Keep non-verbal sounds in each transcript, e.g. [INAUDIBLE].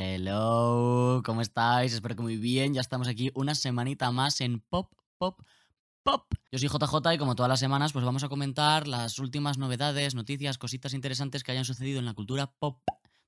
Hello, ¿cómo estáis? Espero que muy bien. Ya estamos aquí una semanita más en Pop, Pop, Pop. Yo soy JJ y como todas las semanas pues vamos a comentar las últimas novedades, noticias, cositas interesantes que hayan sucedido en la cultura pop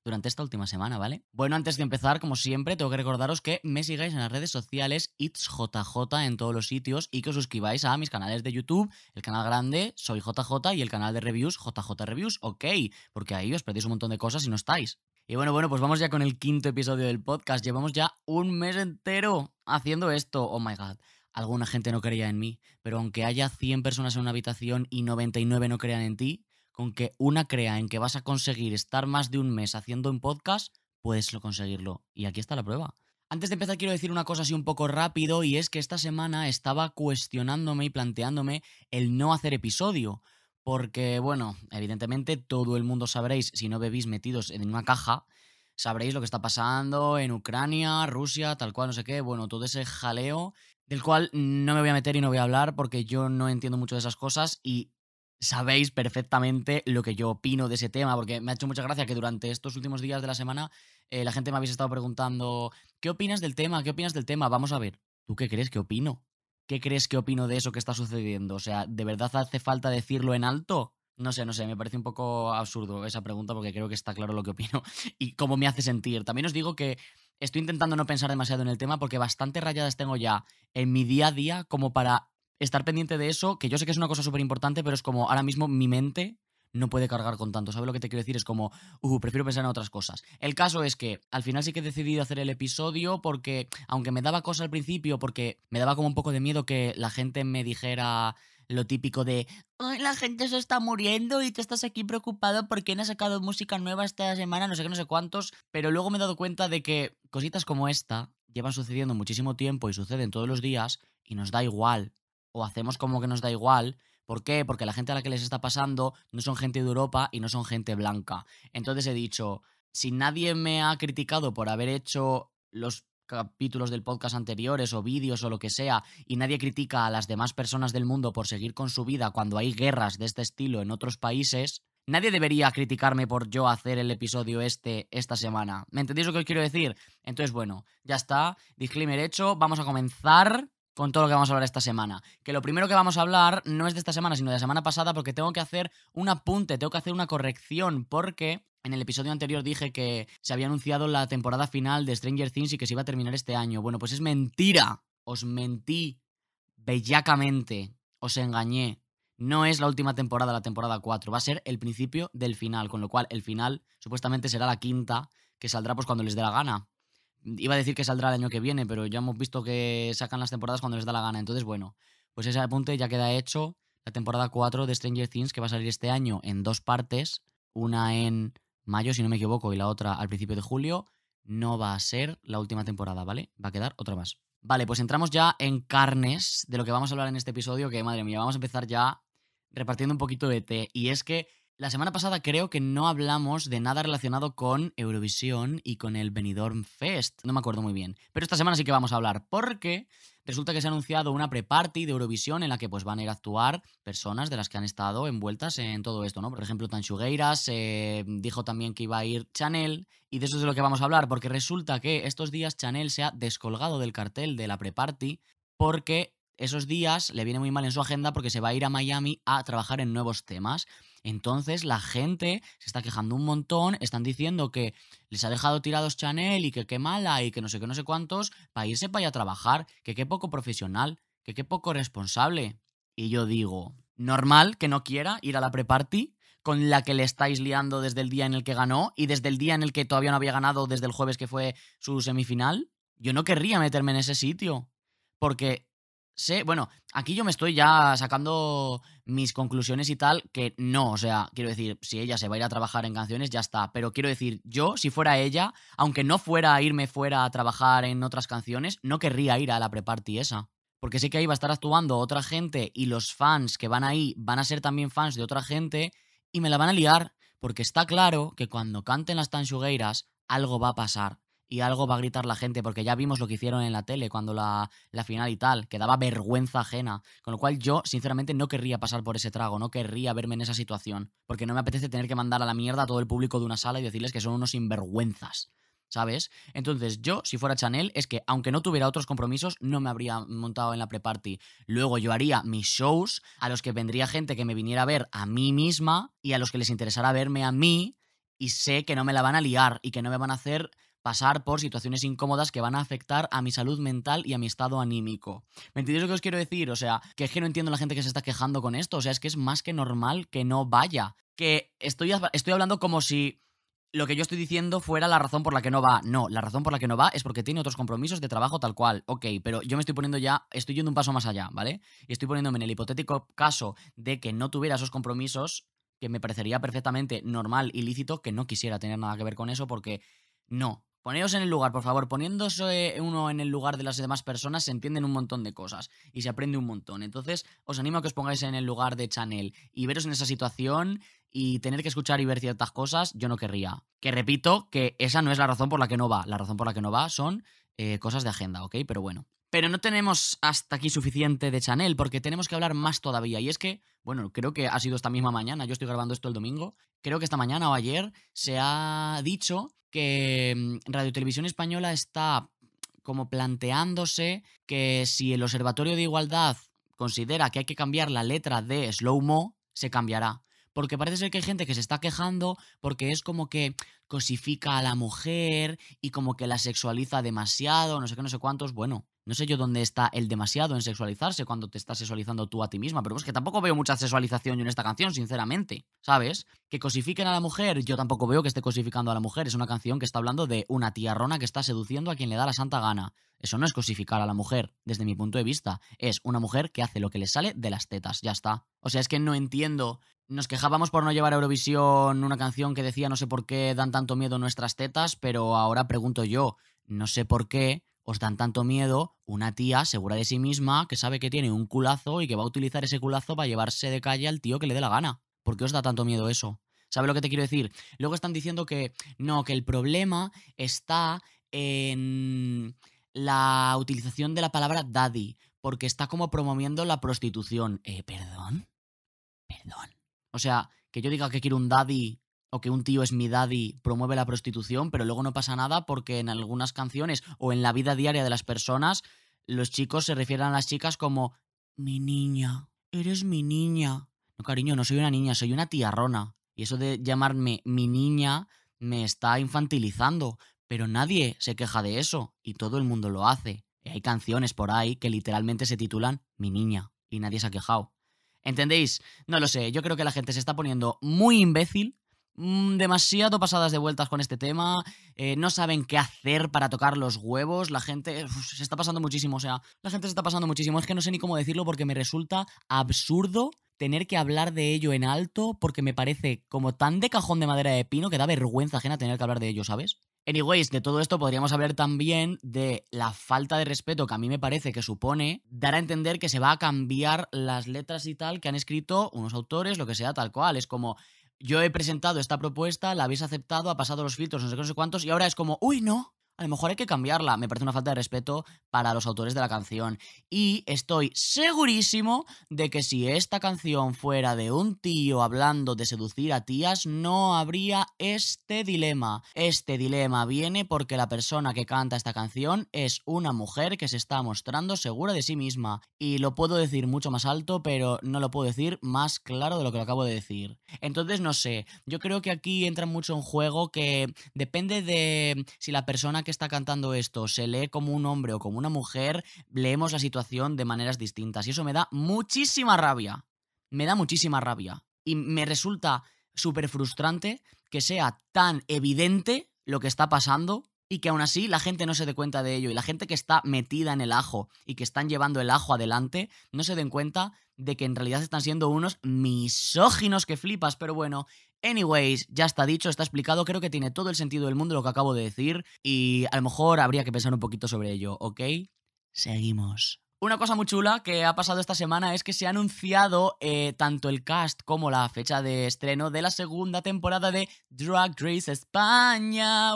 durante esta última semana, ¿vale? Bueno, antes de empezar, como siempre, tengo que recordaros que me sigáis en las redes sociales, It'sJJ en todos los sitios y que os suscribáis a mis canales de YouTube, el canal grande, soy JJ y el canal de reviews, JJ Reviews, ok, porque ahí os perdéis un montón de cosas y no estáis. Y bueno, bueno, pues vamos ya con el quinto episodio del podcast. Llevamos ya un mes entero haciendo esto. Oh my god. Alguna gente no creía en mí, pero aunque haya 100 personas en una habitación y 99 no crean en ti, con que una crea en que vas a conseguir estar más de un mes haciendo un podcast, puedes conseguirlo. Y aquí está la prueba. Antes de empezar quiero decir una cosa así un poco rápido y es que esta semana estaba cuestionándome y planteándome el no hacer episodio. Porque, bueno, evidentemente todo el mundo sabréis, si no bebís metidos en una caja, sabréis lo que está pasando en Ucrania, Rusia, tal cual, no sé qué, bueno, todo ese jaleo del cual no me voy a meter y no voy a hablar porque yo no entiendo mucho de esas cosas y sabéis perfectamente lo que yo opino de ese tema, porque me ha hecho mucha gracia que durante estos últimos días de la semana eh, la gente me habéis estado preguntando, ¿qué opinas del tema? ¿Qué opinas del tema? Vamos a ver, ¿tú qué crees que opino? ¿Qué crees que opino de eso que está sucediendo? O sea, ¿de verdad hace falta decirlo en alto? No sé, no sé, me parece un poco absurdo esa pregunta porque creo que está claro lo que opino [LAUGHS] y cómo me hace sentir. También os digo que estoy intentando no pensar demasiado en el tema porque bastante rayadas tengo ya en mi día a día como para estar pendiente de eso, que yo sé que es una cosa súper importante, pero es como ahora mismo mi mente no puede cargar con tanto. ¿Sabes lo que te quiero decir? Es como, uh, prefiero pensar en otras cosas. El caso es que al final sí que he decidido hacer el episodio porque, aunque me daba cosa al principio, porque me daba como un poco de miedo que la gente me dijera lo típico de, la gente se está muriendo y te estás aquí preocupado porque no ha sacado música nueva esta semana, no sé qué, no sé cuántos, pero luego me he dado cuenta de que cositas como esta llevan sucediendo muchísimo tiempo y suceden todos los días y nos da igual, o hacemos como que nos da igual, ¿Por qué? Porque la gente a la que les está pasando no son gente de Europa y no son gente blanca. Entonces he dicho, si nadie me ha criticado por haber hecho los capítulos del podcast anteriores o vídeos o lo que sea y nadie critica a las demás personas del mundo por seguir con su vida cuando hay guerras de este estilo en otros países, nadie debería criticarme por yo hacer el episodio este esta semana. ¿Me entendéis lo que os quiero decir? Entonces, bueno, ya está, disclaimer hecho, vamos a comenzar con todo lo que vamos a hablar esta semana. Que lo primero que vamos a hablar no es de esta semana, sino de la semana pasada, porque tengo que hacer un apunte, tengo que hacer una corrección, porque en el episodio anterior dije que se había anunciado la temporada final de Stranger Things y que se iba a terminar este año. Bueno, pues es mentira. Os mentí bellacamente. Os engañé. No es la última temporada, la temporada 4. Va a ser el principio del final, con lo cual el final supuestamente será la quinta, que saldrá pues cuando les dé la gana. Iba a decir que saldrá el año que viene, pero ya hemos visto que sacan las temporadas cuando les da la gana. Entonces, bueno, pues ese apunte ya queda hecho. La temporada 4 de Stranger Things, que va a salir este año en dos partes, una en mayo, si no me equivoco, y la otra al principio de julio, no va a ser la última temporada, ¿vale? Va a quedar otra más. Vale, pues entramos ya en carnes de lo que vamos a hablar en este episodio, que madre mía, vamos a empezar ya repartiendo un poquito de té. Y es que la semana pasada creo que no hablamos de nada relacionado con Eurovisión y con el Benidorm Fest. No me acuerdo muy bien. Pero esta semana sí que vamos a hablar porque resulta que se ha anunciado una pre-party de Eurovisión en la que pues van a ir a actuar personas de las que han estado envueltas en todo esto, ¿no? Por ejemplo, Tanchugueiras eh, dijo también que iba a ir Chanel y de eso es de lo que vamos a hablar porque resulta que estos días Chanel se ha descolgado del cartel de la pre-party porque esos días le viene muy mal en su agenda porque se va a ir a Miami a trabajar en nuevos temas. Entonces la gente se está quejando un montón, están diciendo que les ha dejado tirados Chanel y que qué mala y que no sé qué, no sé cuántos, para irse para allá a trabajar, que qué poco profesional, que qué poco responsable. Y yo digo, normal que no quiera ir a la pre-party con la que le estáis liando desde el día en el que ganó y desde el día en el que todavía no había ganado, desde el jueves que fue su semifinal. Yo no querría meterme en ese sitio, porque sé, bueno, aquí yo me estoy ya sacando mis conclusiones y tal, que no, o sea, quiero decir, si ella se va a ir a trabajar en canciones, ya está, pero quiero decir, yo, si fuera ella, aunque no fuera a irme fuera a trabajar en otras canciones, no querría ir a la pre-party esa. Porque sé que ahí va a estar actuando otra gente y los fans que van ahí van a ser también fans de otra gente y me la van a liar, porque está claro que cuando canten las tanchugueiras algo va a pasar y algo va a gritar la gente, porque ya vimos lo que hicieron en la tele cuando la, la, final y tal, que daba vergüenza ajena. Con lo cual yo, sinceramente, no querría pasar por ese trago, no querría verme en esa situación, porque no me apetece tener que mandar a la mierda a todo el público de una sala y decirles que son unos sinvergüenzas. ¿sabes? Entonces yo, si fuera Chanel, es que aunque no tuviera otros compromisos, no me habría montado en la pre-party. Luego yo haría mis shows a los que vendría gente que me viniera a ver a mí misma y a los que les interesara verme a mí y sé que no me la van a liar y que no me van a hacer pasar por situaciones incómodas que van a afectar a mi salud mental y a mi estado anímico. ¿Me entendéis lo que os quiero decir? O sea, que es que no entiendo la gente que se está quejando con esto. O sea, es que es más que normal que no vaya. Que estoy, estoy hablando como si lo que yo estoy diciendo fuera la razón por la que no va. No, la razón por la que no va es porque tiene otros compromisos de trabajo tal cual. Ok, pero yo me estoy poniendo ya, estoy yendo un paso más allá, ¿vale? Y estoy poniéndome en el hipotético caso de que no tuviera esos compromisos, que me parecería perfectamente normal y lícito que no quisiera tener nada que ver con eso porque no. Poneos en el lugar, por favor. Poniéndose uno en el lugar de las demás personas se entienden un montón de cosas y se aprende un montón. Entonces, os animo a que os pongáis en el lugar de Chanel y veros en esa situación y tener que escuchar y ver ciertas cosas, yo no querría. Que repito que esa no es la razón por la que no va. La razón por la que no va son eh, cosas de agenda, ¿ok? Pero bueno. Pero no tenemos hasta aquí suficiente de Chanel porque tenemos que hablar más todavía. Y es que, bueno, creo que ha sido esta misma mañana, yo estoy grabando esto el domingo, creo que esta mañana o ayer se ha dicho que mm, Radio Televisión Española está como planteándose que si el Observatorio de Igualdad considera que hay que cambiar la letra de Slow Mo, se cambiará porque parece ser que hay gente que se está quejando porque es como que cosifica a la mujer y como que la sexualiza demasiado, no sé qué, no sé cuántos. Bueno, no sé yo dónde está el demasiado en sexualizarse cuando te estás sexualizando tú a ti misma, pero es que tampoco veo mucha sexualización yo en esta canción, sinceramente, ¿sabes? Que cosifiquen a la mujer, yo tampoco veo que esté cosificando a la mujer, es una canción que está hablando de una tía rona que está seduciendo a quien le da la santa gana. Eso no es cosificar a la mujer, desde mi punto de vista, es una mujer que hace lo que le sale de las tetas, ya está. O sea, es que no entiendo nos quejábamos por no llevar a Eurovisión una canción que decía no sé por qué dan tanto miedo nuestras tetas, pero ahora pregunto yo, no sé por qué os dan tanto miedo una tía segura de sí misma que sabe que tiene un culazo y que va a utilizar ese culazo para llevarse de calle al tío que le dé la gana. ¿Por qué os da tanto miedo eso? ¿Sabe lo que te quiero decir? Luego están diciendo que no, que el problema está en la utilización de la palabra daddy, porque está como promoviendo la prostitución. Eh, perdón. Perdón. O sea, que yo diga que quiero un daddy o que un tío es mi daddy promueve la prostitución, pero luego no pasa nada porque en algunas canciones o en la vida diaria de las personas los chicos se refieren a las chicas como mi niña, eres mi niña. No, cariño, no soy una niña, soy una tiarrona. Y eso de llamarme mi niña me está infantilizando, pero nadie se queja de eso y todo el mundo lo hace. Y hay canciones por ahí que literalmente se titulan Mi niña y nadie se ha quejado. ¿Entendéis? No lo sé, yo creo que la gente se está poniendo muy imbécil, demasiado pasadas de vueltas con este tema, eh, no saben qué hacer para tocar los huevos, la gente se está pasando muchísimo, o sea, la gente se está pasando muchísimo, es que no sé ni cómo decirlo porque me resulta absurdo tener que hablar de ello en alto porque me parece como tan de cajón de madera de pino que da vergüenza ajena tener que hablar de ello, ¿sabes? Anyways, de todo esto podríamos hablar también de la falta de respeto que a mí me parece que supone dar a entender que se va a cambiar las letras y tal que han escrito unos autores, lo que sea, tal cual. Es como, yo he presentado esta propuesta, la habéis aceptado, ha pasado los filtros, no sé qué, no sé cuántos, y ahora es como, uy, no, a lo mejor hay que cambiarla. Me parece una falta de respeto para los autores de la canción. Y estoy segurísimo de que si esta canción fuera de un tío hablando de seducir a tías, no habría este dilema. Este dilema viene porque la persona que canta esta canción es una mujer que se está mostrando segura de sí misma. Y lo puedo decir mucho más alto, pero no lo puedo decir más claro de lo que lo acabo de decir. Entonces, no sé, yo creo que aquí entra mucho en juego que depende de si la persona que está cantando esto se lee como un hombre o como una mujer, leemos la situación de maneras distintas. Y eso me da muchísima rabia. Me da muchísima rabia. Y me resulta súper frustrante que sea tan evidente lo que está pasando y que aún así la gente no se dé cuenta de ello y la gente que está metida en el ajo y que están llevando el ajo adelante no se den cuenta de que en realidad están siendo unos misóginos que flipas, pero bueno, anyways, ya está dicho, está explicado, creo que tiene todo el sentido del mundo lo que acabo de decir y a lo mejor habría que pensar un poquito sobre ello, ¿ok? Seguimos. Una cosa muy chula que ha pasado esta semana es que se ha anunciado eh, tanto el cast como la fecha de estreno de la segunda temporada de Drag Race España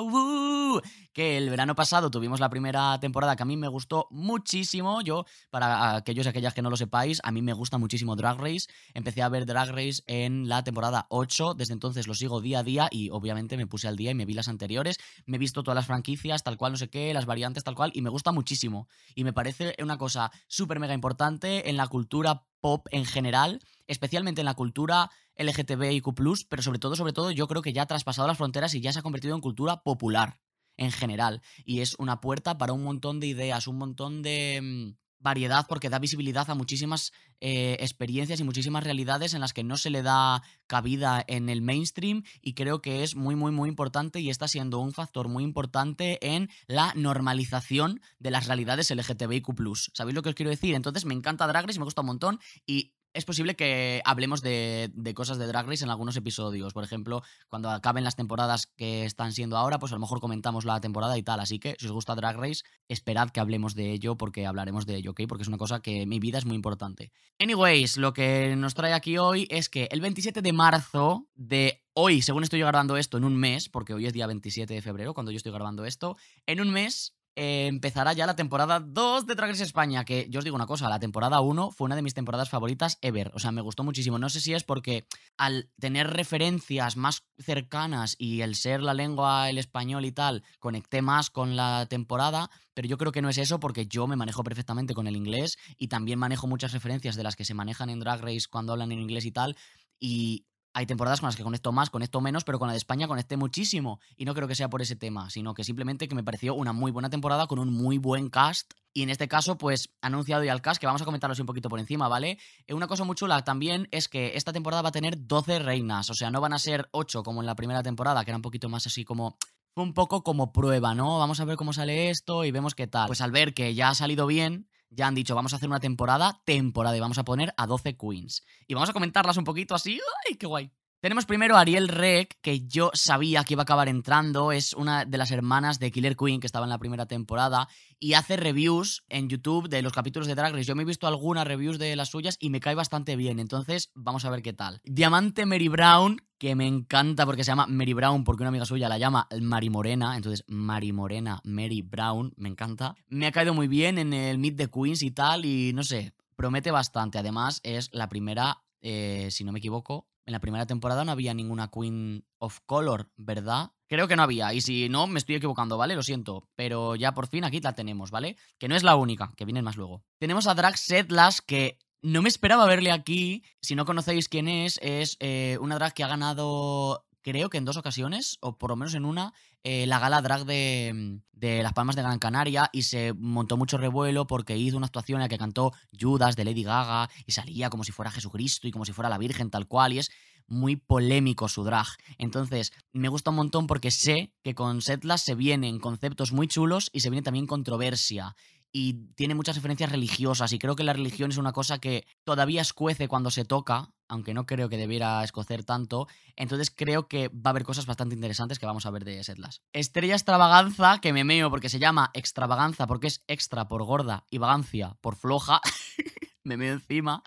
que el verano pasado tuvimos la primera temporada que a mí me gustó muchísimo. Yo, para aquellos y aquellas que no lo sepáis, a mí me gusta muchísimo Drag Race. Empecé a ver Drag Race en la temporada 8, desde entonces lo sigo día a día y obviamente me puse al día y me vi las anteriores. Me he visto todas las franquicias, tal cual, no sé qué, las variantes, tal cual, y me gusta muchísimo. Y me parece una cosa súper mega importante en la cultura pop en general, especialmente en la cultura LGTBIQ, pero sobre todo, sobre todo, yo creo que ya ha traspasado las fronteras y ya se ha convertido en cultura popular en general. Y es una puerta para un montón de ideas, un montón de mm, variedad porque da visibilidad a muchísimas eh, experiencias y muchísimas realidades en las que no se le da cabida en el mainstream y creo que es muy muy muy importante y está siendo un factor muy importante en la normalización de las realidades LGTBIQ+. ¿Sabéis lo que os quiero decir? Entonces me encanta Drag Race, me gusta un montón y es posible que hablemos de, cosas de Drag Race en algunos episodios. Por ejemplo, cuando acaben las temporadas que están siendo ahora, pues a lo mejor comentamos la temporada y tal. Así que si os gusta Drag Race, esperad que hablemos de ello porque hablaremos de ello, ¿ok? Porque es una cosa que en mi vida es muy importante. Anyways, lo que nos trae aquí hoy es que el 27 de marzo de hoy, según estoy grabando esto, en un mes, porque hoy es día 27 de febrero, cuando yo estoy grabando esto, en un mes eh, empezará ya la temporada 2 de Drag Race España, que yo os digo una cosa, la temporada 1 fue una de mis temporadas favoritas ever, o sea, me gustó muchísimo. No sé si es porque al tener referencias más cercanas y el ser la lengua el español y tal, conecté más con la temporada, pero yo creo que no es eso porque yo me manejo perfectamente con el inglés y también manejo muchas referencias de las que se manejan en Drag Race cuando hablan en inglés y tal, y hay temporadas con las que conecto más, conecto menos, pero con la de España conecté muchísimo. Y no creo que sea por ese tema, sino que simplemente que me pareció una muy buena temporada con un muy buen cast. Y en este caso, pues, anunciado ya el cast, que vamos a comentarlo así un poquito por encima, ¿vale? Eh, una cosa muy chula también es que esta temporada va a tener 12 reinas, o sea, no van a ser 8 como en la primera temporada, que era un poquito más así como un poco como prueba, ¿no? Vamos a ver cómo sale esto y vemos qué tal. Pues al ver que ya ha salido bien, ya han dicho, vamos a hacer una temporada, temporada, y vamos a poner a 12 queens. Y vamos a comentarlas un poquito así. ¡Ay, qué guay! Tenemos primero a Ariel Rec, que yo sabía que iba a acabar entrando, es una de las hermanas de Killer Queen que estaba en la primera temporada y hace reviews en YouTube de los capítulos de Drag Race. Yo me he visto algunas reviews de las suyas y me cae bastante bien, entonces vamos a ver qué tal. Diamante Mary Brown, que me encanta porque se llama Mary Brown porque una amiga suya la llama Mari Morena, entonces Mari Morena, Mary Brown, me encanta. Me ha caído muy bien en el Meet the Queens y tal y no sé, promete bastante. Además es la primera, eh, si no me equivoco, en la primera temporada no había ninguna Queen of Color, ¿verdad? Creo que no había, y si no, me estoy equivocando, ¿vale? Lo siento, pero ya por fin aquí la tenemos, ¿vale? Que no es la única, que vienen más luego. Tenemos a Drag Setlas, que no me esperaba verle aquí. Si no conocéis quién es, es eh, una drag que ha ganado creo que en dos ocasiones, o por lo menos en una, eh, la gala drag de, de, Las Palmas de Gran Canaria y se montó mucho revuelo porque hizo una actuación en la que cantó Judas de Lady Gaga y salía como si fuera Jesucristo y como si fuera la Virgen tal cual y es muy polémico su drag. Entonces, me gusta un montón porque sé que con Setlas se vienen conceptos muy chulos y se viene también controversia y tiene muchas referencias religiosas y creo que la religión es una cosa que todavía escuece cuando se toca, aunque no creo que debiera escocer tanto, entonces creo que va a haber cosas bastante interesantes que vamos a ver de Setlas. Estrella extravaganza, que me meo porque se llama extravaganza porque es extra por gorda y vagancia por floja. [LAUGHS] me veo encima.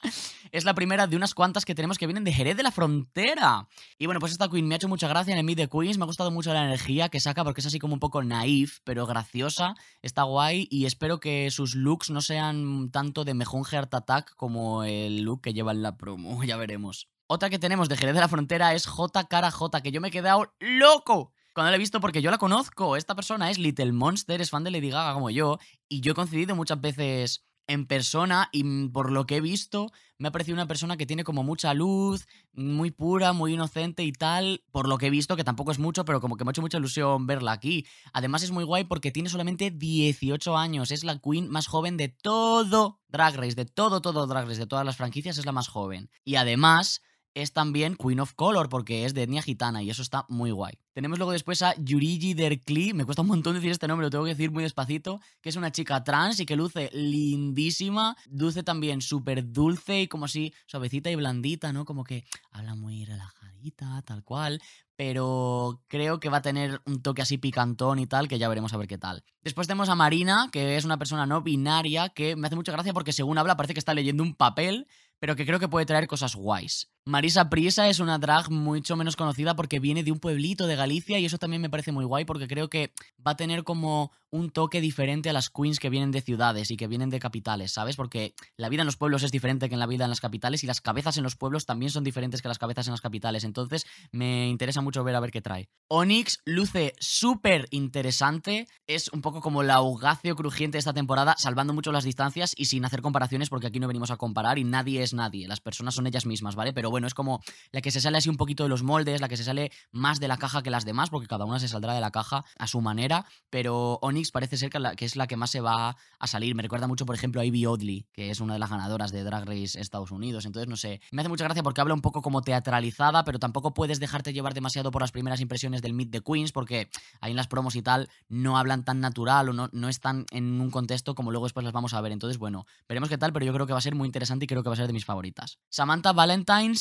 Es la primera de unas cuantas que tenemos que vienen de Jerez de la Frontera. Y bueno, pues esta Queen me ha hecho mucha gracia en el Meet de Queens. Me ha gustado mucho la energía que saca porque es así como un poco naif, pero graciosa. Está guay y espero que sus looks no sean tanto de mejón Heart Attack como el look que lleva en la promo. [LAUGHS] Ya veremos. Otra que tenemos de Jerez de la Frontera es J Cara J, que yo me he quedado loco cuando la he visto porque yo la conozco. Esta persona es Little Monster, es fan de Lady Gaga como yo, y yo he coincidido muchas veces en persona y mm, por lo que he visto me ha parecido una persona que tiene como mucha luz, muy pura, muy inocente y tal, por lo que he visto, que tampoco es mucho, pero como que me ha hecho mucha ilusión verla aquí. Además es muy guay porque tiene solamente 18 años, es la queen más joven de todo Drag Race, de todo, todo Drag Race, de todas las franquicias es la más joven. Y además es también Queen of Color, porque es de etnia gitana y eso está muy guay. Tenemos luego después a Yurigi Derkli, me cuesta un montón decir este nombre, lo tengo que decir muy despacito, que es una chica trans y que luce lindísima, luce también súper dulce y como así suavecita y blandita, ¿no? Como que habla muy relajadita, tal cual, pero creo que va a tener un toque así picantón y tal, que ya veremos a ver qué tal. Después tenemos a Marina, que es una persona no binaria, que me hace mucha gracia porque según habla parece que está leyendo un papel, pero que creo que puede traer cosas guays. Marisa Prisa es una drag mucho menos conocida porque viene de un pueblito de Galicia y eso también me parece muy guay porque creo que va a tener como un toque diferente a las queens que vienen de ciudades y que vienen de capitales, ¿sabes? Porque la vida en los pueblos es diferente que en la vida en las capitales y las cabezas en los pueblos también son diferentes que las cabezas en las capitales. Entonces me interesa mucho ver a ver qué trae. Onyx luce súper interesante. Es un poco como la augacio crujiente de esta temporada, salvando mucho las distancias y sin hacer comparaciones porque aquí no venimos a comparar y nadie es nadie. Las personas son ellas mismas, ¿vale? Pero bueno, es como la que se sale así un poquito de los moldes, la que se sale más de la caja que las demás, porque cada una se saldrá de la caja a su manera. Pero Onyx parece ser que, es la que más se va a salir. Me recuerda mucho, por ejemplo, a Ivy Oddly, que es una de las ganadoras de Drag Race Estados Unidos. Entonces, no sé, me hace mucha gracia porque habla un poco como teatralizada, pero tampoco puedes dejarte llevar demasiado por las primeras impresiones del Meet the Queens, porque ahí en las promos y tal no hablan tan natural o no, no están en un contexto como luego después las vamos a ver. Entonces, bueno, veremos qué tal, pero yo creo que va a ser muy interesante y creo que va a ser de mis favoritas. Samantha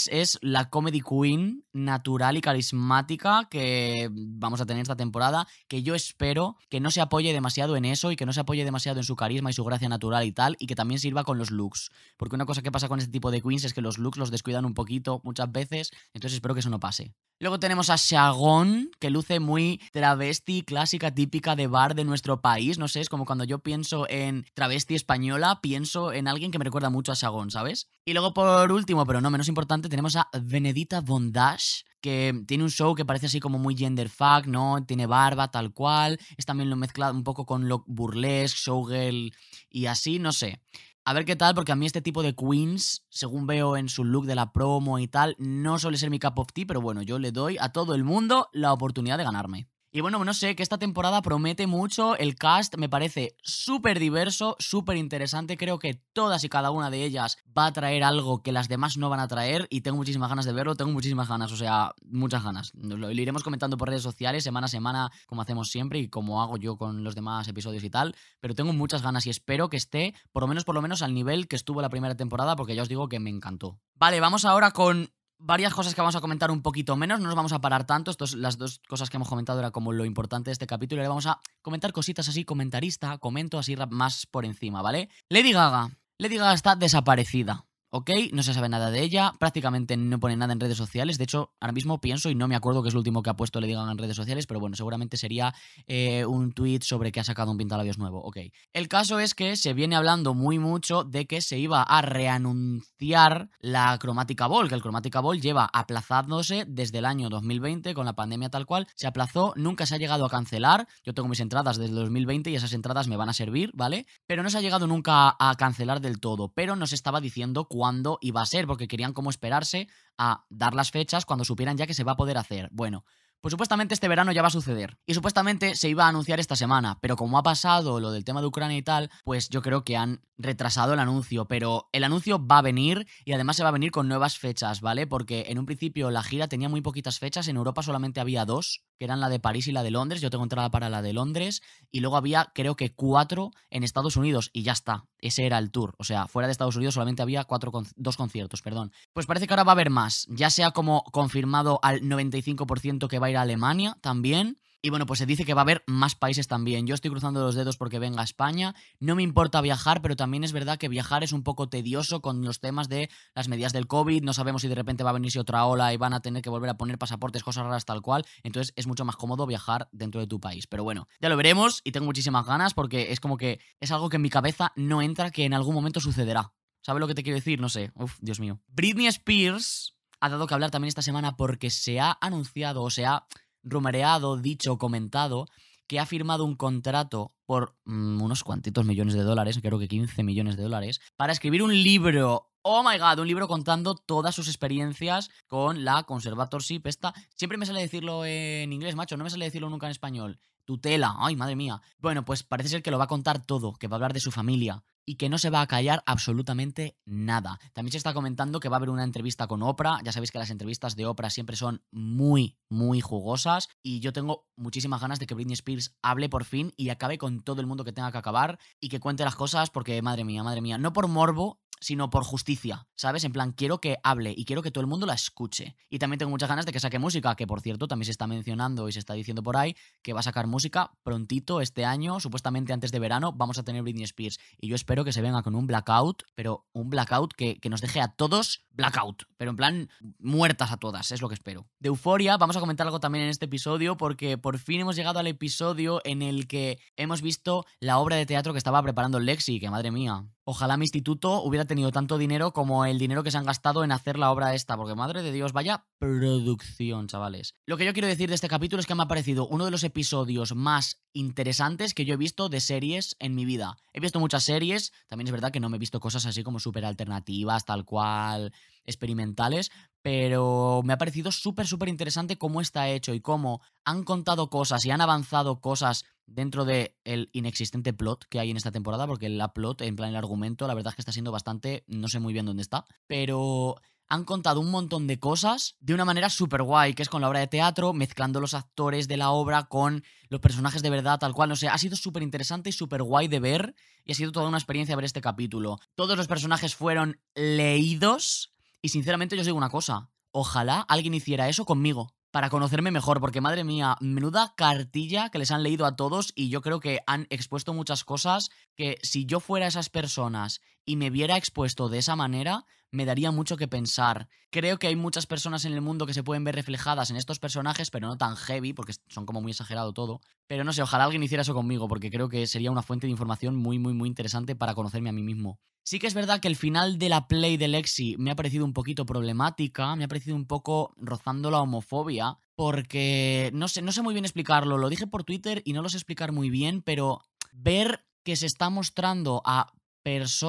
Es la comedy queen natural y carismática que vamos a tener esta temporada, que yo espero que no se apoye demasiado en eso y que no se apoye demasiado en su carisma y su gracia natural y tal, y que también sirva con los looks. Porque una cosa que pasa con este tipo de queens es que los looks los descuidan un poquito muchas veces, entonces espero que eso no pase. Luego tenemos a Shagon, que luce muy travesti, clásica, típica de bar de nuestro país. No sé, es como cuando yo pienso en travesti española, pienso en alguien que me recuerda mucho a Shagon, ¿sabes? Y luego por último, pero no menos importante, tenemos a Benedita Bondage, que tiene un show que parece así como muy genderfuck, ¿no? Tiene barba, tal cual. Es también lo mezclado un poco con lo burlesque, showgirl y así, no sé. A ver qué tal, porque a mí este tipo de queens, según veo en su look de la promo y tal, no suele ser mi cup of tea, pero bueno, yo le doy a todo el mundo la oportunidad de ganarme. Y bueno, no sé, que esta temporada promete mucho, el cast me parece súper diverso, súper interesante, creo que todas y cada una de ellas va a traer algo que las demás no van a traer y tengo muchísimas ganas de verlo, tengo muchísimas ganas, o sea, muchas ganas. Lo, iremos comentando por redes sociales semana a semana, como hacemos siempre y como hago yo con los demás episodios y tal, pero tengo muchas ganas y espero que esté por lo menos por lo menos al nivel que estuvo la primera temporada porque ya os digo que me encantó. Vale, vamos ahora con varias cosas que vamos a comentar un poquito menos, no nos vamos a parar tanto, Estos, las dos cosas que hemos comentado era como lo importante de este capítulo, ahora vamos a comentar cositas así, comentarista, comento así más por encima, ¿vale? Lady Gaga. Lady Gaga está desaparecida. ¿Ok? No se sabe nada de ella, prácticamente no pone nada en redes sociales. De hecho, ahora mismo pienso y no me acuerdo qué es lo último que ha puesto le digan en redes sociales, pero bueno, seguramente sería eh, un tweet sobre que ha sacado un pintalabios nuevo, ok. El caso es que se viene hablando muy mucho de que se iba a reanunciar la cromática ball, que el cromática ball lleva aplazándose desde el año 2020 con la pandemia tal cual, se aplazó, nunca se ha llegado a cancelar. Yo tengo mis entradas desde 2020 y esas entradas me van a servir, ¿vale? Pero no se ha llegado nunca a cancelar del todo, pero nos estaba diciendo cuándo iba a ser, porque querían como esperarse a dar las fechas cuando supieran ya que se va a poder hacer. Bueno, pues supuestamente este verano ya va a suceder. Y supuestamente se iba a anunciar esta semana. Pero como ha pasado lo del tema de Ucrania y tal, pues yo creo que han retrasado el anuncio. Pero el anuncio va a venir y además se va a venir con nuevas fechas, ¿vale? Porque en un principio la gira tenía muy poquitas fechas. En Europa solamente había dos, que eran la de París y la de Londres. Yo tengo entrada para la de Londres. Y luego había, creo que cuatro en Estados Unidos. Y ya está. Ese era el tour. O sea, fuera de Estados Unidos solamente había cuatro dos conciertos, perdón. Pues parece que ahora va a haber más. Ya sea como confirmado al 95% que va a ir a Alemania también. Y bueno, pues se dice que va a haber más países también. Yo estoy cruzando los dedos porque venga a España. No me importa viajar, pero también es verdad que viajar es un poco tedioso con los temas de las medidas del COVID. No sabemos si de repente va a venirse otra ola y van a tener que volver a poner pasaportes, cosas raras tal cual. Entonces es mucho más cómodo viajar dentro de tu país. Pero bueno, ya lo veremos y tengo muchísimas ganas porque es como que es algo que en mi cabeza no entra que en algún momento sucederá. ¿Sabes lo que te quiero decir? No sé. Uf, Dios mío. Britney Spears ha dado que hablar también esta semana porque se ha anunciado o se ha rumoreado, dicho, comentado que ha firmado un contrato por mm, unos cuantitos millones de dólares, creo que 15 millones de dólares, para escribir un libro. Oh my god, un libro contando todas sus experiencias con la conservatorship esta. Siempre me sale decirlo en inglés, macho, no me sale decirlo nunca en español. Tutela, ay, madre mía. Bueno, pues parece ser que lo va a contar todo, que va a hablar de su familia, y que no se va a callar absolutamente nada. También se está comentando que va a haber una entrevista con Oprah. Ya sabéis que las entrevistas de Oprah siempre son muy, muy jugosas. Y yo tengo muchísimas ganas de que Britney Spears hable por fin y acabe con todo el mundo que tenga que acabar y que cuente las cosas porque, madre mía, madre mía, no por morbo, sino por justicia, ¿sabes? En plan, quiero que hable y quiero que todo el mundo la escuche. Y también tengo muchas ganas de que saque música, que por cierto también se está mencionando y se está diciendo por ahí que va a sacar música prontito este año, supuestamente antes de verano, vamos a tener Britney Spears. Y yo espero que se venga con un blackout, pero un blackout que, que nos deje a todos blackout, pero en plan muertas a todas, es lo que espero. De Euforia, vamos a comentar algo también en este episodio, porque por fin hemos llegado al episodio en el que hemos visto la obra de teatro que estaba preparando Lexi, que madre mía, Ojalá mi instituto hubiera tenido tanto dinero como el dinero que se han gastado en hacer la obra esta, porque madre de Dios, vaya producción, chavales. Lo que yo quiero decir de este capítulo es que me ha parecido uno de los episodios más interesantes que yo he visto de series en mi vida. He visto muchas series, también es verdad que no me he visto cosas así como súper alternativas, tal cual, experimentales, pero me ha parecido súper, súper interesante cómo está hecho y cómo han contado cosas y han avanzado cosas dentro del el inexistente plot que hay en esta temporada, porque la plot, en plan el argumento, la verdad es que está siendo bastante, no sé muy bien dónde está, pero han contado un montón de cosas de una manera súper guay, que es con la obra de teatro, mezclando los actores de la obra con los personajes de verdad, tal cual, no sé, ha sido súper interesante y súper guay de ver, y ha sido toda una experiencia ver este capítulo. Todos los personajes fueron leídos, y sinceramente yo os digo una cosa, ojalá alguien hiciera eso conmigo para conocerme mejor, porque madre mía, menuda cartilla que les han leído a todos y yo creo que han expuesto muchas cosas que si yo fuera esas personas y me viera expuesto de esa manera, me daría mucho que pensar. Creo que hay muchas personas en el mundo que se pueden ver reflejadas en estos personajes, pero no tan heavy, porque son como muy exagerado todo. Pero no sé, ojalá alguien hiciera eso conmigo, porque creo que sería una fuente de información muy, muy, muy interesante para conocerme a mí mismo. Sí que es verdad que el final de la play de Lexi me ha parecido un poquito problemática, me ha parecido un poco rozando la homofobia, porque no sé, no sé muy bien explicarlo, lo dije por Twitter y no lo sé explicar muy bien, pero ver que se está mostrando a,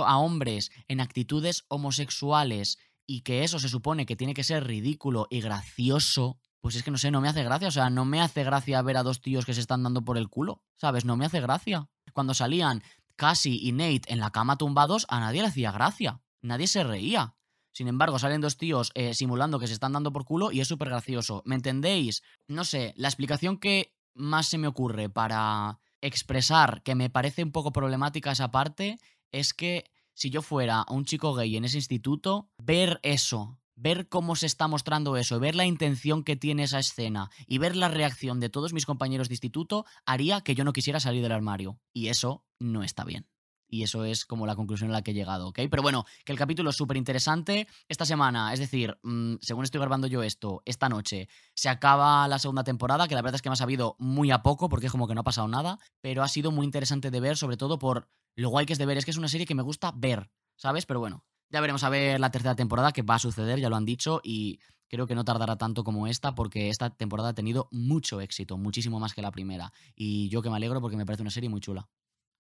a hombres en actitudes homosexuales y que eso se supone que tiene que ser ridículo y gracioso, pues es que no sé, no me hace gracia, o sea, no me hace gracia ver a dos tíos que se están dando por el culo, ¿sabes? No me hace gracia. Cuando salían Cassie y Nate en la cama tumbados, a nadie le hacía gracia. Nadie se reía. Sin embargo, salen dos tíos eh, simulando que se están dando por culo y es súper gracioso. ¿Me entendéis? No sé, la explicación que más se me ocurre para expresar que me parece un poco problemática esa parte es que si yo fuera un chico gay en ese instituto, ver eso, ver cómo se está mostrando eso, ver la intención que tiene esa escena y ver la reacción de todos mis compañeros de instituto haría que yo no quisiera salir del armario. Y eso no está bien. Y eso es como la conclusión a la que he llegado, ¿ok? Pero bueno, que el capítulo es súper interesante. Esta semana, es decir, mm, según estoy grabando yo esto, esta noche, se acaba la segunda temporada, que la verdad es que me ha sabido muy a poco, porque es como que no ha pasado nada, pero ha sido muy interesante de ver, sobre todo por lo guay que es de ver. Es que es una serie que me gusta ver, ¿sabes? Pero bueno, ya veremos a ver la tercera temporada, que va a suceder, ya lo han dicho, y creo que no tardará tanto como esta, porque esta temporada ha tenido mucho éxito, muchísimo más que la primera. Y yo que me alegro porque me parece una serie muy chula.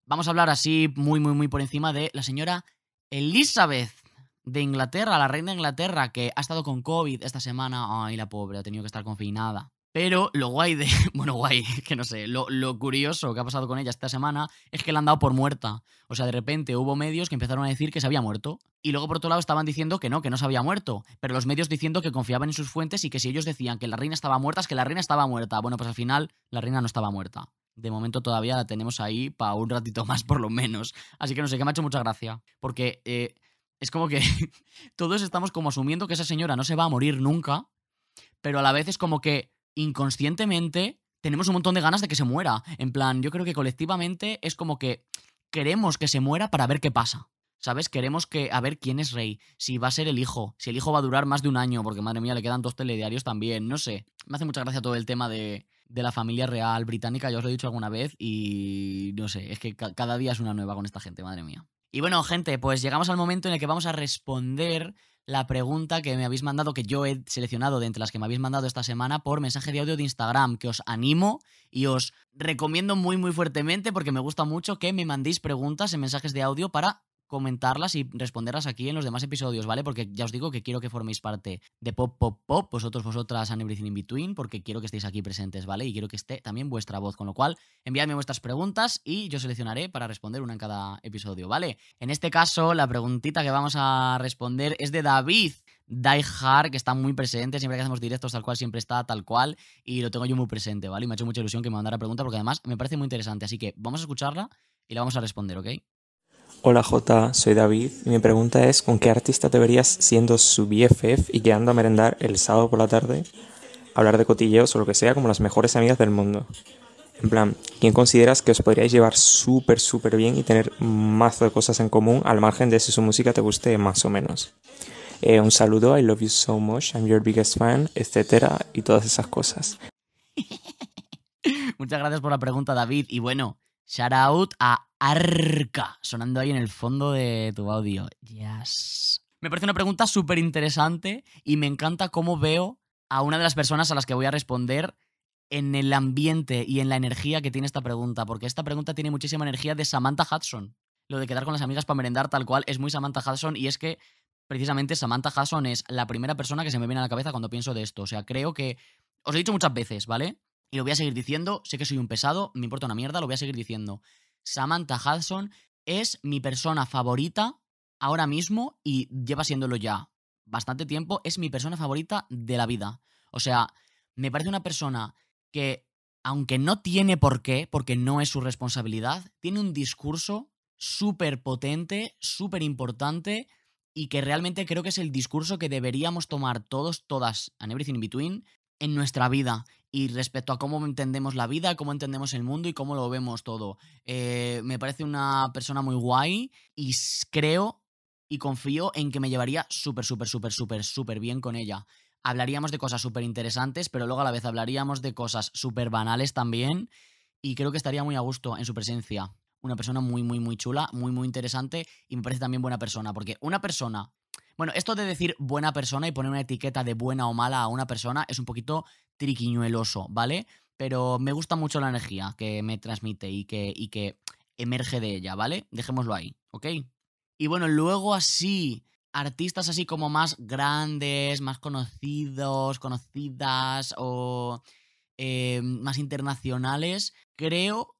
Vamos a hablar así muy, muy, muy por encima de la señora Elizabeth de Inglaterra, la reina de Inglaterra, que ha estado con COVID esta semana. Ay, la pobre, ha tenido que estar confinada. Pero lo guay de. [LAUGHS] Bueno, guay, que no sé. Lo, curioso que ha pasado con ella esta semana es que la han dado por muerta. O sea, de repente hubo medios que empezaron a decir que se había muerto. Y luego, por otro lado, estaban diciendo que no, que no se había muerto. Pero los medios diciendo que confiaban en sus fuentes y que si ellos decían que la reina estaba muerta, es que la reina estaba muerta. Bueno, pues al final, la reina no estaba muerta. De momento todavía la tenemos ahí para un ratito más, por lo menos. Así que no sé, que me ha hecho mucha gracia. Porque eh, es como que [LAUGHS] todos estamos como asumiendo que esa señora no se va a morir nunca. Pero a la vez es como que inconscientemente tenemos un montón de ganas de que se muera. En plan, yo creo que colectivamente es como que queremos que se muera para ver qué pasa. ¿Sabes? Queremos que a ver quién es rey, si va a ser el hijo, si el hijo va a durar más de un año, porque madre mía, le quedan dos telediarios también, no sé. Me hace mucha gracia todo el tema de, de la familia real británica, ya os lo he dicho alguna vez, y no sé, es que cada día es una nueva con esta gente, madre mía. Y bueno, gente, pues llegamos al momento en el que vamos a responder la pregunta que me habéis mandado, que yo he seleccionado de entre las que me habéis mandado esta semana por mensaje de audio de Instagram, que os animo y os recomiendo muy muy fuertemente porque me gusta mucho que me mandéis preguntas en mensajes de audio para comentarlas y responderlas aquí en los demás episodios, ¿vale? Porque ya os digo que quiero que forméis parte de Pop Pop Pop, vosotros, vosotras, and everything in between, porque quiero que estéis aquí presentes, ¿vale? Y quiero que esté también vuestra voz, con lo cual enviadme vuestras preguntas y yo seleccionaré para responder una en cada episodio, ¿vale? En este caso, la preguntita que vamos a responder es de David. Die Hard, que está muy presente, siempre que hacemos directos tal cual, siempre está tal cual, y lo tengo yo muy presente, ¿vale? Y me ha hecho mucha ilusión que me mandara pregunta porque además me parece muy interesante, así que vamos a escucharla y la vamos a responder, ¿ok? Hola J, soy David y mi pregunta es ¿con qué artista te verías siendo su BFF y quedando a merendar el sábado por la tarde? Hablar de cotilleos o lo que sea como las mejores amigas del mundo. En plan, ¿quién consideras que os podríais llevar súper, súper bien y tener mazo de cosas en común al margen de si su música te guste más o menos? Eh, un saludo, I love you so much, I'm your biggest fan, etcétera, y todas esas cosas. [LAUGHS] Muchas gracias por la pregunta, David. Y bueno, shout out a Arca, sonando ahí en el fondo de tu audio. Yes. Me parece una pregunta súper interesante y me encanta cómo veo a una de las personas a las que voy a responder en el ambiente y en la energía que tiene esta pregunta, porque esta pregunta tiene muchísima energía de Samantha Hudson. Lo de quedar con las amigas para merendar tal cual es muy Samantha Hudson y es que precisamente Samantha Hudson es la primera persona que se me viene a la cabeza cuando pienso de esto. O sea, creo que... Os he dicho muchas veces, ¿vale? Y lo voy a seguir diciendo, sé que soy un pesado, me importa una mierda, lo voy a seguir diciendo. Samantha Hudson es mi persona favorita ahora mismo y lleva siéndolo ya bastante tiempo, es mi persona favorita de la vida. O sea, me parece una persona que, aunque no tiene por qué, porque no es su responsabilidad, tiene un discurso súper potente, súper importante y que realmente creo que es el discurso que deberíamos tomar todos, todas, and everything in between, en nuestra vida y respecto a cómo entendemos la vida, cómo entendemos el mundo y cómo lo vemos todo. Eh, me parece una persona muy guay y creo y confío en que me llevaría súper, súper, súper, súper, súper bien con ella. Hablaríamos de cosas súper interesantes, pero luego a la vez hablaríamos de cosas súper banales también y creo que estaría muy a gusto en su presencia. Una persona muy, muy, muy chula, muy, muy interesante y me parece también buena persona, porque una persona bueno, esto de decir buena persona y poner una etiqueta de buena o mala a una persona es un poquito triquiñueloso, ¿vale? Pero me gusta mucho la energía que me transmite y que, y que emerge de ella, ¿vale? Dejémoslo ahí, ¿ok? Y bueno, luego así, artistas así como más grandes, más conocidos, conocidas o eh, más internacionales, creo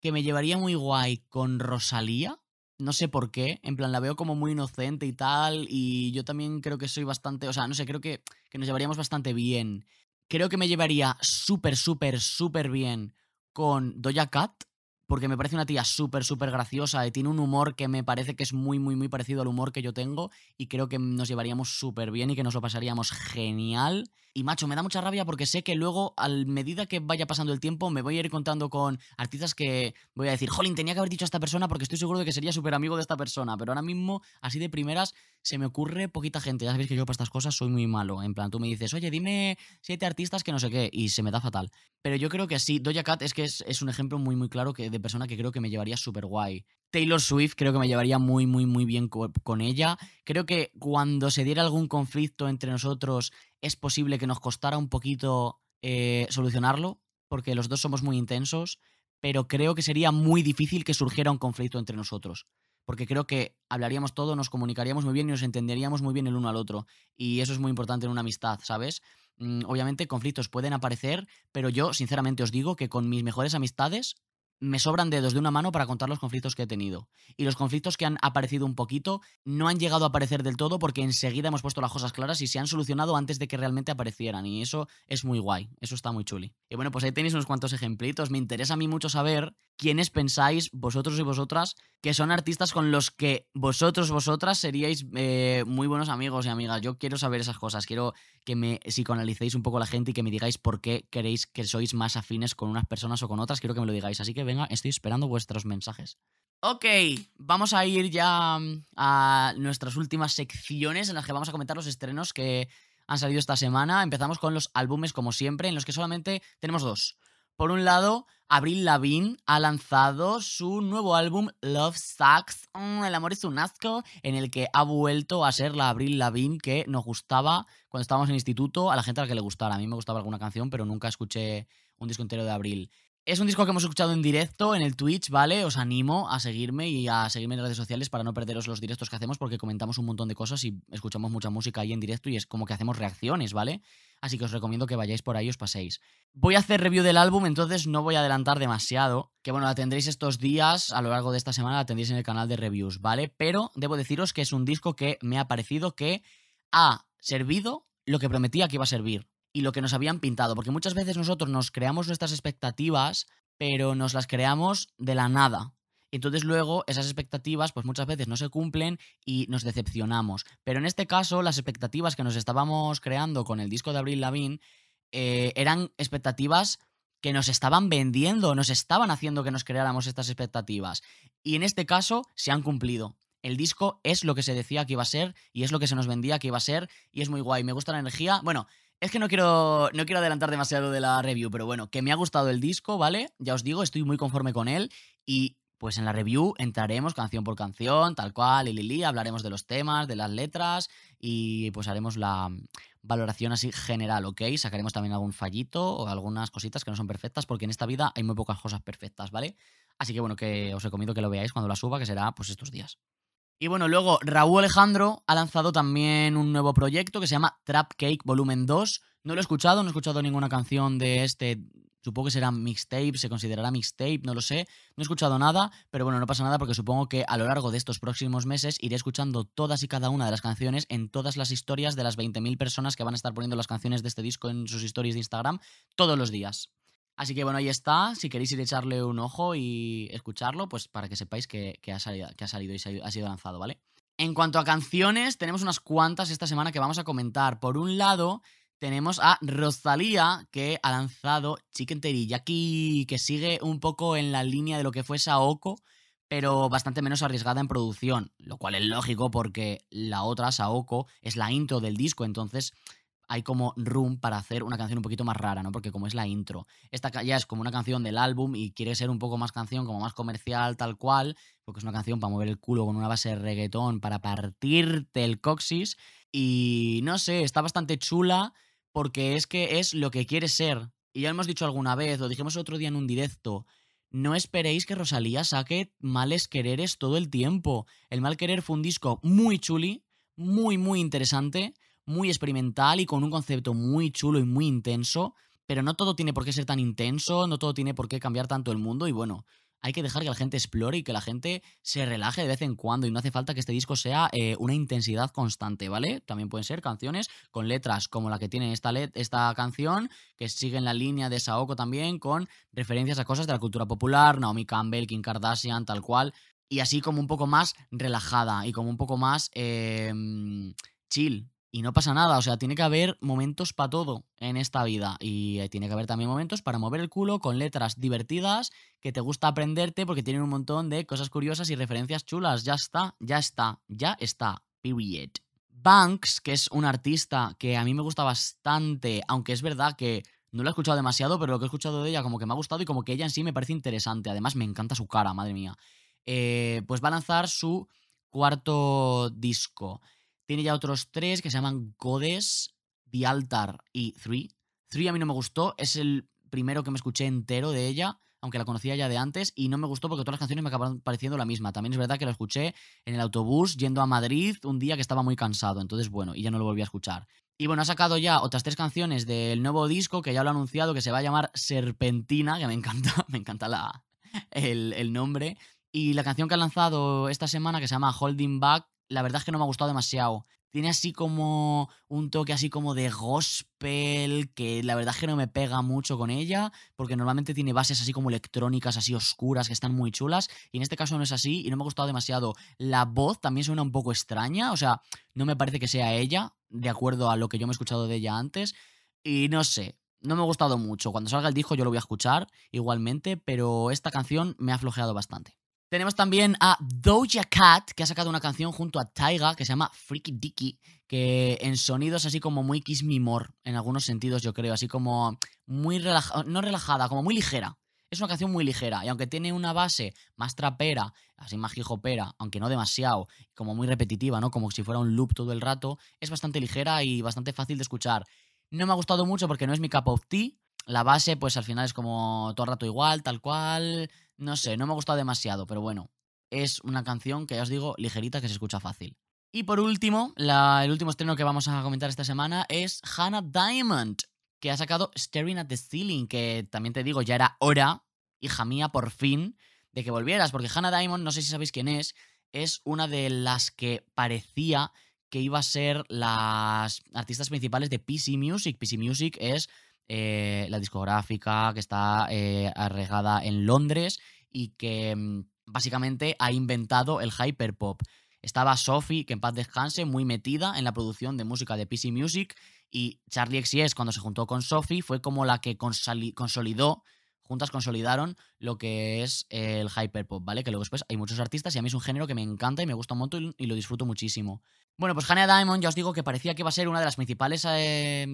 que me llevaría muy guay con Rosalía no sé por qué, en plan la veo como muy inocente y tal, y yo también creo que soy bastante, o sea, no sé, creo que, que nos llevaríamos bastante bien. Creo que me llevaría súper, súper, súper bien con Doja Cat, porque me parece una tía súper, súper graciosa y tiene un humor que me parece que es muy, muy, muy parecido al humor que yo tengo y creo que nos llevaríamos súper bien y que nos lo pasaríamos genial. Y macho, me da mucha rabia porque sé que luego, a medida que vaya pasando el tiempo, me voy a ir contando con artistas que voy a decir, jolín, tenía que haber dicho a esta persona porque estoy seguro de que sería súper amigo de esta persona. Pero ahora mismo, así de primeras, se me ocurre poquita gente. Ya sabéis que yo para estas cosas soy muy malo. En plan, tú me dices, oye, dime siete artistas que no sé qué, y se me da fatal. Pero yo creo que sí, Doja Cat es que es, es un ejemplo muy, muy claro que, de persona que creo que me llevaría súper guay. Taylor Swift creo que me llevaría muy, muy, muy bien con ella. Creo que cuando se diera algún conflicto entre nosotros es posible que nos costara un poquito eh, solucionarlo, porque los dos somos muy intensos, pero creo que sería muy difícil que surgiera un conflicto entre nosotros. Porque creo que hablaríamos todo, nos comunicaríamos muy bien y nos entenderíamos muy bien el uno al otro. Y eso es muy importante en una amistad, ¿sabes? Mm, obviamente conflictos pueden aparecer, pero yo sinceramente os digo que con mis mejores amistades me sobran dedos de una mano para contar los conflictos que he tenido. Y los conflictos que han aparecido un poquito no han llegado a aparecer del todo porque enseguida hemos puesto las cosas claras y se han solucionado antes de que realmente aparecieran. Y eso es muy guay, eso está muy chuli. Y bueno, pues ahí tenéis unos cuantos ejemplitos. Me interesa a mí mucho saber quiénes pensáis, vosotros y vosotras, que son artistas con los que vosotros, vosotras seríais eh, muy buenos amigos y amigas. Yo quiero saber esas cosas, quiero que me psicoanalicéis un poco la gente y que me digáis por qué queréis que sois más afines con unas personas o con otras. Quiero que me lo digáis. Así que venga, estoy esperando vuestros mensajes. Ok, vamos a ir ya mm, a nuestras últimas secciones en las que vamos a comentar los estrenos que han salido esta semana. Empezamos con los álbumes, como siempre, en los que solamente tenemos dos. Por un lado, Abril Lavigne ha lanzado su nuevo álbum Love Sucks, mm, El amor es un asco, en el que ha vuelto a ser la Abril Lavigne que nos gustaba cuando estábamos en instituto, a la gente a la que le gustara. A mí me gustaba alguna canción, pero nunca escuché un disco entero de Abril. Es un disco que hemos escuchado en directo en el Twitch, ¿vale? Os animo a seguirme y a seguirme en redes sociales para no perderos los directos que hacemos porque comentamos un montón de cosas y escuchamos mucha música ahí en directo y es como que hacemos reacciones, ¿vale? Así que os recomiendo que vayáis por ahí y os paséis. Voy a hacer review del álbum, entonces no voy a adelantar demasiado. Que bueno, la tendréis estos días, a lo largo de esta semana la tendréis en el canal de reviews, ¿vale? Pero debo deciros que es un disco que me ha parecido que ha servido lo que prometía que iba a servir y lo que nos habían pintado, porque muchas veces nosotros nos creamos nuestras expectativas, pero nos las creamos de la nada. Entonces luego esas expectativas pues muchas veces no se cumplen y nos decepcionamos. Pero en este caso las expectativas que nos estábamos creando con el disco de Abril Lavigne eh, eran expectativas que nos estaban vendiendo, nos estaban haciendo que nos creáramos estas expectativas. Y en este caso se han cumplido. El disco es lo que se decía que iba a ser y es lo que se nos vendía que iba a ser y es muy guay. Me gusta la energía. Bueno, es que no quiero, no quiero adelantar demasiado de la review, pero bueno, que me ha gustado el disco, ¿vale? Ya os digo, estoy muy conforme con él y pues en la review entraremos canción por canción, tal cual, y Lili, hablaremos de los temas, de las letras y pues haremos la valoración así general, ¿ok? Sacaremos también algún fallito o algunas cositas que no son perfectas porque en esta vida hay muy pocas cosas perfectas, ¿vale? Así que bueno, que os recomiendo que lo veáis cuando la suba, que será pues estos días. Y bueno, luego Raúl Alejandro ha lanzado también un nuevo proyecto que se llama Trap Cake Volumen 2. No lo he escuchado, no he escuchado ninguna canción de este. Supongo que será mixtape, se considerará mixtape, no lo sé. No he escuchado nada, pero bueno, no pasa nada porque supongo que a lo largo de estos próximos meses iré escuchando todas y cada una de las canciones en todas las historias de las 20.000 personas que van a estar poniendo las canciones de este disco en sus historias de Instagram todos los días. Así que bueno, ahí está. Si queréis ir a echarle un ojo y escucharlo, pues para que sepáis que, ha, salido, que ha salido y ha sido lanzado, ¿vale? En cuanto a canciones, tenemos unas cuantas esta semana que vamos a comentar. Por un lado, tenemos a Rosalía, que ha lanzado Chicken Teriyaki, que sigue un poco en la línea de lo que fue Saoko, pero bastante menos arriesgada en producción, lo cual es lógico porque la otra, Saoko, es la intro del disco, entonces hay como room para hacer una canción un poquito más rara, ¿no? Porque como es la intro. Esta ya es como una canción del álbum y quiere ser un poco más canción, como más comercial, tal cual, porque es una canción para mover el culo con una base de reggaetón, para partirte el coxis. Y no sé, está bastante chula porque es que es lo que quiere ser. Y ya hemos dicho alguna vez, lo dijimos otro día en un directo. No esperéis que Rosalía saque males quereres todo el tiempo. El mal querer fue un disco muy chuli, muy, muy interesante muy experimental y con un concepto muy chulo y muy intenso, pero no todo tiene por qué ser tan intenso, no todo tiene por qué cambiar tanto el mundo y bueno, hay que dejar que la gente explore y que la gente se relaje de vez en cuando y no hace falta que este disco sea eh, una intensidad constante, ¿vale? También pueden ser canciones con letras como la que tiene esta, esta canción, que siguen la línea de Saoko también, con referencias a cosas de la cultura popular, Naomi Campbell, Kim Kardashian, tal cual, y así como un poco más relajada y como un poco más em, chill, y no pasa nada, o sea, tiene que haber momentos para todo en esta vida. Y tiene que haber también momentos para mover el culo con letras divertidas que te gusta aprenderte porque tienen un montón de cosas curiosas y referencias chulas. Ya está, ya está, ya está. Period. Banks, que es un artista que a mí me gusta bastante, aunque es verdad que no lo he escuchado demasiado, pero lo que he escuchado de ella como que me ha gustado y como que ella en sí me parece interesante. Además, me encanta su cara, madre mía. Eh, pues va a lanzar su cuarto disco. Tiene ya otros tres que se llaman Godes, The Altar y Three. Three a mí no me gustó, es el primero que me escuché entero de ella, aunque la conocía ya de antes, y no me gustó porque todas las canciones me acabaron pareciendo la misma. También es verdad que la escuché en el autobús yendo a Madrid un día que estaba muy cansado, entonces bueno, y ya no lo volví a escuchar. Y bueno, ha sacado ya otras tres canciones del nuevo disco que ya lo ha anunciado, que se va a llamar Serpentina, que me encanta, [LAUGHS] me encanta la, el, el nombre. Y la canción que ha lanzado esta semana, que se llama Holding Back, la verdad es que no me ha gustado demasiado. Tiene así como un toque así como de gospel, que la verdad es que no me pega mucho con ella, porque normalmente tiene bases así como electrónicas, así oscuras, que están muy chulas, y en este caso no es así, y no me ha gustado demasiado. La voz también suena un poco extraña, o sea, no me parece que sea ella, de acuerdo a lo que yo me he escuchado de ella antes, y no sé, no me ha gustado mucho. Cuando salga el disco yo lo voy a escuchar igualmente, pero esta canción me ha flojeado bastante. Tenemos también a Doja Cat, que ha sacado una canción junto a Taiga que se llama Freaky Dicky, que en sonidos así como muy Kiss Me More, en algunos sentidos yo creo, así como muy relajada, no relajada, como muy ligera. Es una canción muy ligera y aunque tiene una base más trapera, así más hijopera, aunque no demasiado, como muy repetitiva, ¿no? Como si fuera un loop todo el rato, es bastante ligera y bastante fácil de escuchar. No me ha gustado mucho porque no es mi cup of tea. La base, pues al final es como todo el rato igual, tal cual. No sé, no me ha gustado demasiado, pero bueno, es una canción que ya os digo, ligerita, que se escucha fácil. Y por último, el último estreno que vamos a comentar esta semana es Hannah Diamond, que ha sacado Staring at the Ceiling, que también te digo, ya era hora, hija mía, por fin, de que volvieras, porque Hannah Diamond, no sé si sabéis quién es, es una de las que parecía que iba a ser las artistas principales de PC Music. PC Music es eh, la discográfica que está eh, arregada en Londres y que mm, básicamente ha inventado el hyperpop. Estaba Sophie, que en paz descanse, muy metida en la producción de música de PC Music. Y Charlie XCX, cuando se juntó con Sophie, fue como la que consolidó, juntas consolidaron lo que es el hyperpop, ¿vale? Que luego después hay muchos artistas y a mí es un género que me encanta y me gusta un montón y lo disfruto muchísimo. Bueno, pues Hannah Diamond, ya os digo que parecía que iba a ser una de las principales, eh,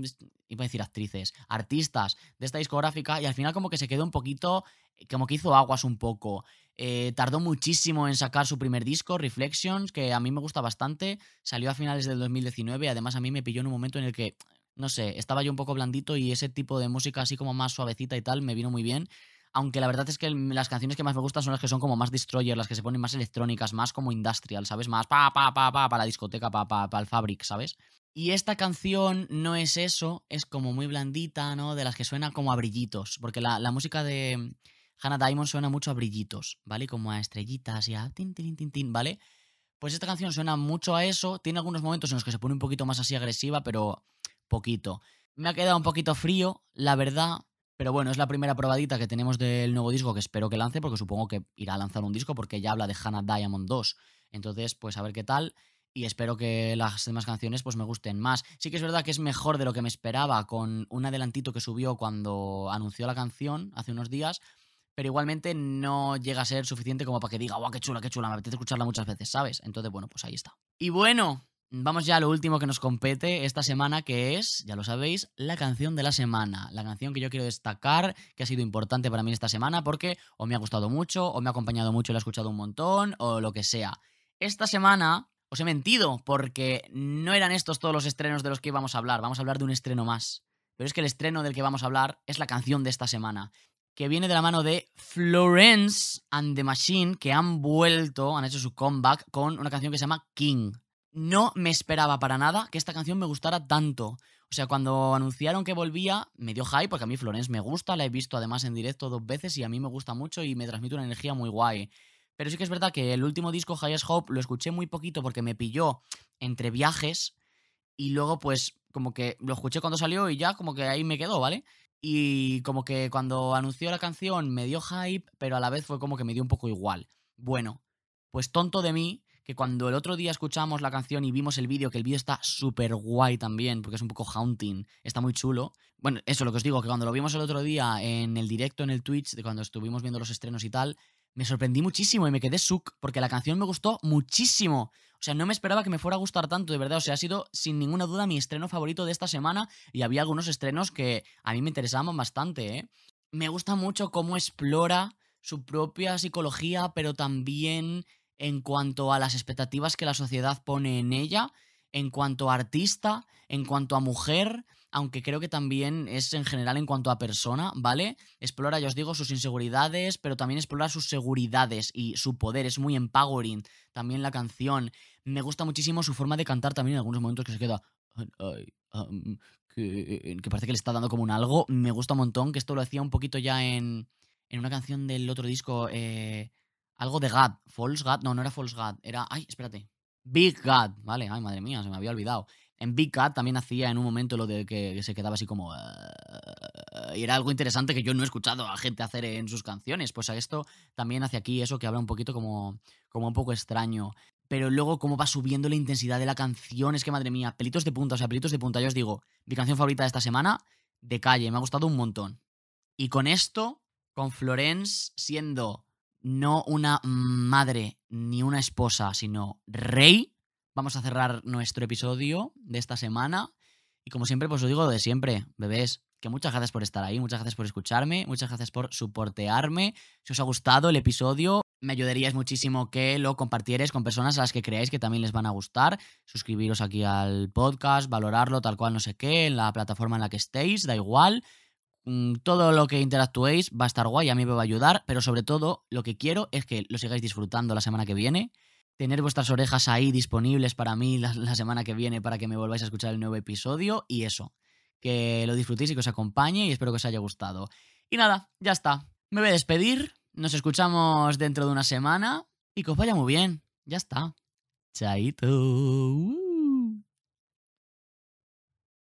iba a decir actrices, artistas de esta discográfica y al final como que se quedó un poquito, como que hizo aguas un poco. Eh, tardó muchísimo en sacar su primer disco, Reflections, que a mí me gusta bastante. Salió a finales del 2019 además a mí me pilló en un momento en el que, no sé, estaba yo un poco blandito y ese tipo de música así como más suavecita y tal me vino muy bien. Aunque la verdad es que las canciones que más me gustan son las que son como más destroyer, las que se ponen más electrónicas, más como industrial, ¿sabes? Más pa, pa, pa, pa, para la discoteca, pa, pa, pa, el fabric, ¿sabes? Y esta canción no es eso, es como muy blandita, ¿no? De las que suena como a brillitos. Porque la, la música de, Hannah Diamond suena mucho a brillitos, ¿vale? Como a estrellitas y a tin, tin, tin, tin, ¿vale? Pues esta canción suena mucho a eso, tiene algunos momentos en los que se pone un poquito más así agresiva, pero poquito. Me ha quedado un poquito frío, la verdad, pero bueno, es la primera probadita que tenemos del nuevo disco que espero que lance, porque supongo que irá a lanzar un disco porque ya habla de Hannah Diamond 2. Entonces, pues a ver qué tal. Y espero que las demás canciones pues me gusten más. Sí que es verdad que es mejor de lo que me esperaba con un adelantito que subió cuando anunció la canción hace unos días pero igualmente no llega a ser suficiente como para que diga, guau, qué chula, qué chula, me apetece escucharla muchas veces, ¿sabes? Entonces, bueno, pues ahí está. Y bueno, vamos ya a lo último que nos compete esta semana, que es, ya lo sabéis, la canción de la semana. La canción que yo quiero destacar, que ha sido importante para mí esta semana, porque o me ha gustado mucho, o me ha acompañado mucho y la he escuchado un montón, o lo que sea. Esta semana os he mentido, porque no eran estos todos los estrenos de los que íbamos a hablar, vamos a hablar de un estreno más. Pero es que el estreno del que vamos a hablar es la canción de esta semana que viene de la mano de Florence and the Machine, que han vuelto, han hecho su comeback con una canción que se llama King. No me esperaba para nada que esta canción me gustara tanto. O sea, cuando anunciaron que volvía, me dio hype, porque a mí Florence me gusta, la he visto además en directo dos veces y a mí me gusta mucho y me transmite una energía muy guay. Pero sí que es verdad que el último disco, Highest Hope, lo escuché muy poquito porque me pilló entre viajes y luego pues como que lo escuché cuando salió y ya como que ahí me quedó, ¿vale? Y como que cuando anunció la canción me dio hype, pero a la vez fue como que me dio un poco igual. Bueno, pues tonto de mí, que cuando el otro día escuchamos la canción y vimos el vídeo, que el vídeo está súper guay también, porque es un poco haunting, está muy chulo. Bueno, eso lo que os digo, que cuando lo vimos el otro día en el directo, en el Twitch, de cuando estuvimos viendo los estrenos y tal, me sorprendí muchísimo y me quedé suc, porque la canción me gustó muchísimo. O sea, no me esperaba que me fuera a gustar tanto, de verdad. O sea, ha sido sin ninguna duda mi estreno favorito de esta semana y había algunos estrenos que a mí me interesaban bastante, ¿eh? Me gusta mucho cómo explora su propia psicología, pero también en cuanto a las expectativas que la sociedad pone en ella, en cuanto a artista, en cuanto a mujer, aunque creo que también es en general en cuanto a persona, ¿vale? Explora, ya os digo, sus inseguridades, pero también explora sus seguridades y su poder, es muy empowering. También la canción. Me gusta muchísimo su forma de cantar también en algunos momentos que se queda... que, parece que le está dando como un algo. Me gusta un montón, que esto lo hacía un poquito ya en, en una canción del otro disco, eh, algo de God, False God, no, no era False God, era, ay, espérate, Big God, vale, ay, madre mía, se me había olvidado. En Big Cat también hacía en un momento lo de que, se quedaba así como... y era algo interesante que yo no he escuchado a gente hacer en sus canciones. Pues a esto también hace aquí eso que habla un poquito como, como un poco extraño. Pero luego cómo va subiendo la intensidad de la canción. Es que madre mía, pelitos de punta, o sea, pelitos de punta. Yo os digo, mi canción favorita de esta semana, de calle, me ha gustado un montón. Y con esto, con Florence siendo no una madre ni una esposa, sino rey vamos a cerrar nuestro episodio de esta semana. Y como siempre, pues os digo lo de siempre, bebés, que muchas gracias por estar ahí, muchas gracias por escucharme, muchas gracias por soportearme. Si os ha gustado el episodio, me ayudaríais muchísimo que lo compartierais con personas a las que creáis que también les van a gustar. Suscribiros aquí al podcast, valorarlo tal cual no sé qué, en la plataforma en la que estéis, da igual. Mm, todo lo que interactuéis va a estar guay, a mí me va a ayudar, pero sobre todo lo que quiero es que lo sigáis disfrutando la semana que viene tener vuestras orejas ahí disponibles para mí la, semana que viene para que me volváis a escuchar el nuevo episodio y eso, que lo disfrutéis y que os acompañe y espero que os haya gustado. Y nada, ya está. Me voy a despedir, nos escuchamos dentro de una semana y que os vaya muy bien. Ya está. Chaito.